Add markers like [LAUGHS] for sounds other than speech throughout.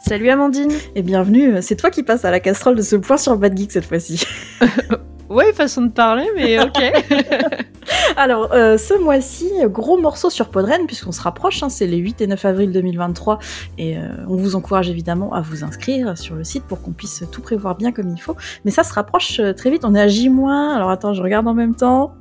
Salut Amandine. Et bienvenue, c'est toi qui passes à la casserole de ce point sur Bad Geek cette fois-ci. [LAUGHS] ouais, façon de parler, mais ok. [LAUGHS] Alors, euh, ce mois-ci, gros morceau sur Podren, puisqu'on se rapproche, hein, c'est les 8 et 9 avril 2023, et euh, on vous encourage évidemment à vous inscrire sur le site pour qu'on puisse tout prévoir bien comme il faut. Mais ça se rapproche euh, très vite, on est à J-, alors attends, je regarde en même temps.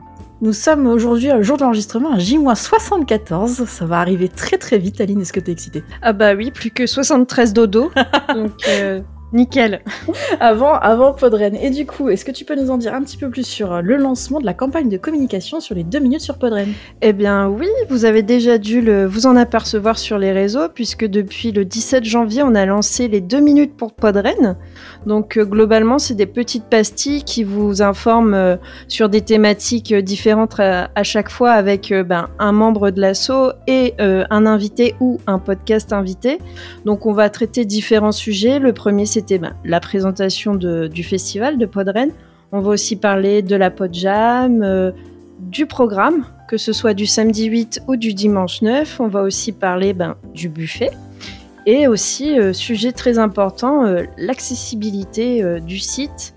Nous sommes aujourd'hui, le jour de l'enregistrement, à J-74. Ça va arriver très très vite, Aline. Est-ce que t'es excitée? Ah bah oui, plus que 73 dodo. [LAUGHS] donc euh, Nickel. [LAUGHS] avant, avant Podren. Et du coup, est-ce que tu peux nous en dire un petit peu plus sur euh, le lancement de la campagne de communication sur les deux minutes sur Podren? Eh bien oui, vous avez déjà dû le, vous en apercevoir sur les réseaux, puisque depuis le 17 janvier, on a lancé les deux minutes pour Podren. Donc euh, globalement, c'est des petites pastilles qui vous informent euh, sur des thématiques différentes à, chaque fois avec ben, un membre de l'asso et un invité ou un podcast invité. Donc on va traiter différents sujets. Le premier, c'est c'était ben, la présentation du festival de Podren. On va aussi parler de la Podjam, euh, du programme, que ce soit du samedi 8 ou du dimanche 9. On va aussi parler ben, du buffet. Et aussi, euh, sujet très important, euh, l'accessibilité du site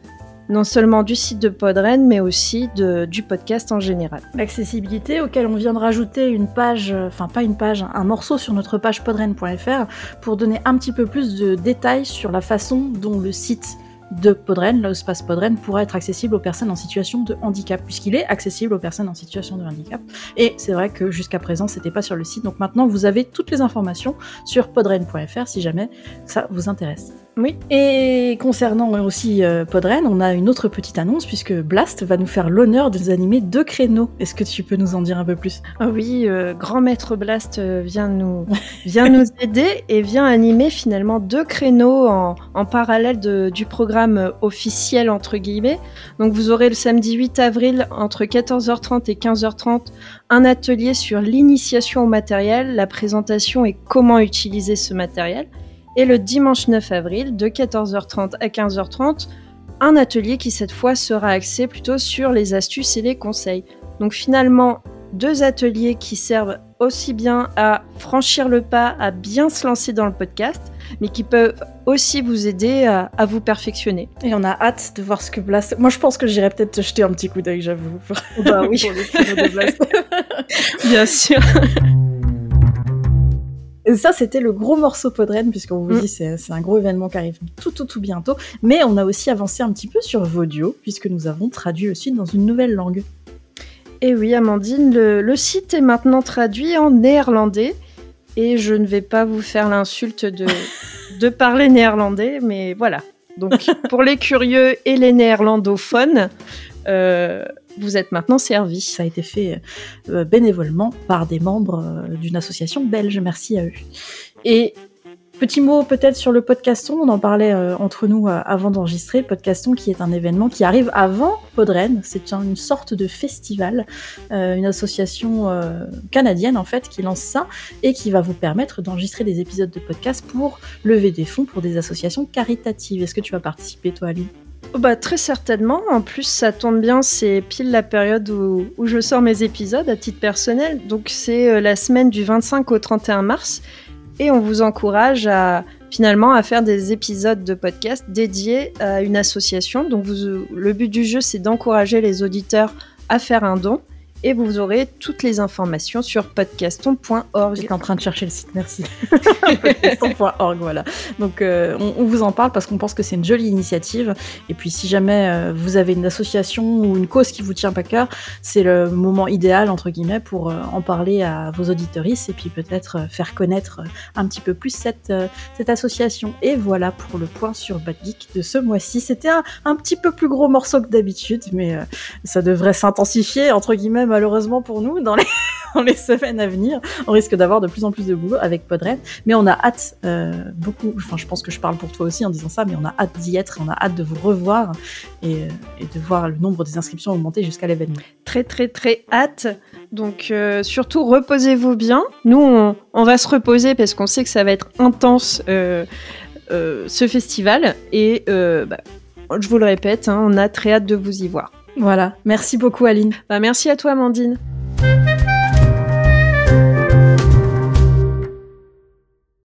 non seulement du site de Podren, mais aussi du podcast en général. L'accessibilité auquel on vient de rajouter une page, enfin pas une page, un morceau sur notre page podren.fr pour donner un petit peu plus de détails sur la façon dont le site de Podren, l'espace Podren, pourra être accessible aux personnes en situation de handicap, puisqu'il est accessible aux personnes en situation de handicap. Et c'est vrai que jusqu'à présent, c'était pas sur le site. Donc maintenant, vous avez toutes les informations sur podren.fr si jamais ça vous intéresse. Oui. Et concernant aussi euh, Podren, on a une autre petite annonce puisque Blast va nous faire l'honneur de nous animer deux créneaux. Est-ce que tu peux nous en dire un peu plus? Ah Oui, euh, grand maître Blast euh, vient nous [LAUGHS] vient nous aider et vient animer finalement deux créneaux en, parallèle du programme officiel entre guillemets. Donc vous aurez le samedi 8 avril entre 14h30 et 15h30 un atelier sur l'initiation au matériel, la présentation et comment utiliser ce matériel et le dimanche 9 avril de 14h30 à 15h30, un atelier qui cette fois sera axé plutôt sur les astuces et les conseils. Donc finalement, deux ateliers qui servent aussi bien à franchir le pas, à bien se lancer dans le podcast, mais qui peuvent aussi vous aider à, vous perfectionner. Et on a hâte de voir ce que Blast. Moi, je pense que j'irai peut-être te jeter un petit coup d'œil, j'avoue. Bah oui. [LAUGHS] [LAUGHS] bien sûr. [LAUGHS] Et ça, c'était le gros morceau Podren, puisqu'on vous mm. dit c'est c'est un gros événement qui arrive tout, tout, tout bientôt. Mais on a aussi avancé un petit peu sur Vodio, puisque nous avons traduit le site dans une nouvelle langue. Et oui, Amandine, le, site est maintenant traduit en néerlandais. Et je ne vais pas vous faire l'insulte de, [LAUGHS] de parler néerlandais, mais voilà. Donc, [LAUGHS] pour les curieux et les néerlandophones, euh, vous êtes maintenant servi. Ça a été fait euh, bénévolement par des membres euh, d'une association belge. Merci à eux. Et Petit mot peut-être sur le podcaston, on en parlait entre nous avant d'enregistrer. Podcaston qui est un événement qui arrive avant Podren, c'est une sorte de festival, une association canadienne en fait qui lance ça et qui va vous permettre d'enregistrer des épisodes de podcast pour lever des fonds pour des associations caritatives. Est-ce que tu vas participer toi Ali Oh, bah, très certainement. En plus, ça tombe bien, c'est pile la période où, je sors mes épisodes à titre personnel. Donc, c'est euh, la semaine du 25 au 31 mars. Et on vous encourage à finalement à faire des épisodes de podcast dédiés à une association. Donc, le but du jeu, c'est d'encourager les auditeurs à faire un don et vous aurez toutes les informations sur podcaston.org. J'étais en train de chercher le site, merci. [LAUGHS] podcaston.org, voilà. Donc euh, on, vous en parle parce qu'on pense que c'est une jolie initiative. Et puis si jamais euh, vous avez une association ou une cause qui vous tient à cœur, c'est le moment idéal, entre guillemets, pour euh, en parler à vos auditoristes et puis peut-être faire connaître un petit peu plus cette, cette association. Et voilà pour le point sur Bad Geek de ce mois-ci. C'était un, un, petit peu plus gros morceau que d'habitude, mais ça devrait s'intensifier, entre guillemets, malheureusement pour nous, [LAUGHS] dans les, semaines à venir. On risque d'avoir de plus en plus de boulot avec Podred, mais on a hâte euh, beaucoup. Enfin, je pense que je parle pour toi aussi en disant ça, mais on a hâte d'y être, on a hâte de vous revoir et, et de voir le nombre des inscriptions augmenter jusqu'à l'événement. Très, très, très hâte. Donc, euh, surtout, reposez-vous bien. Nous, on, va se reposer parce qu'on sait que ça va être intense. Euh, ce festival et bah, je vous le répète, hein, on a très hâte de vous y voir. Voilà, merci beaucoup Aline. Bah, merci à toi Amandine.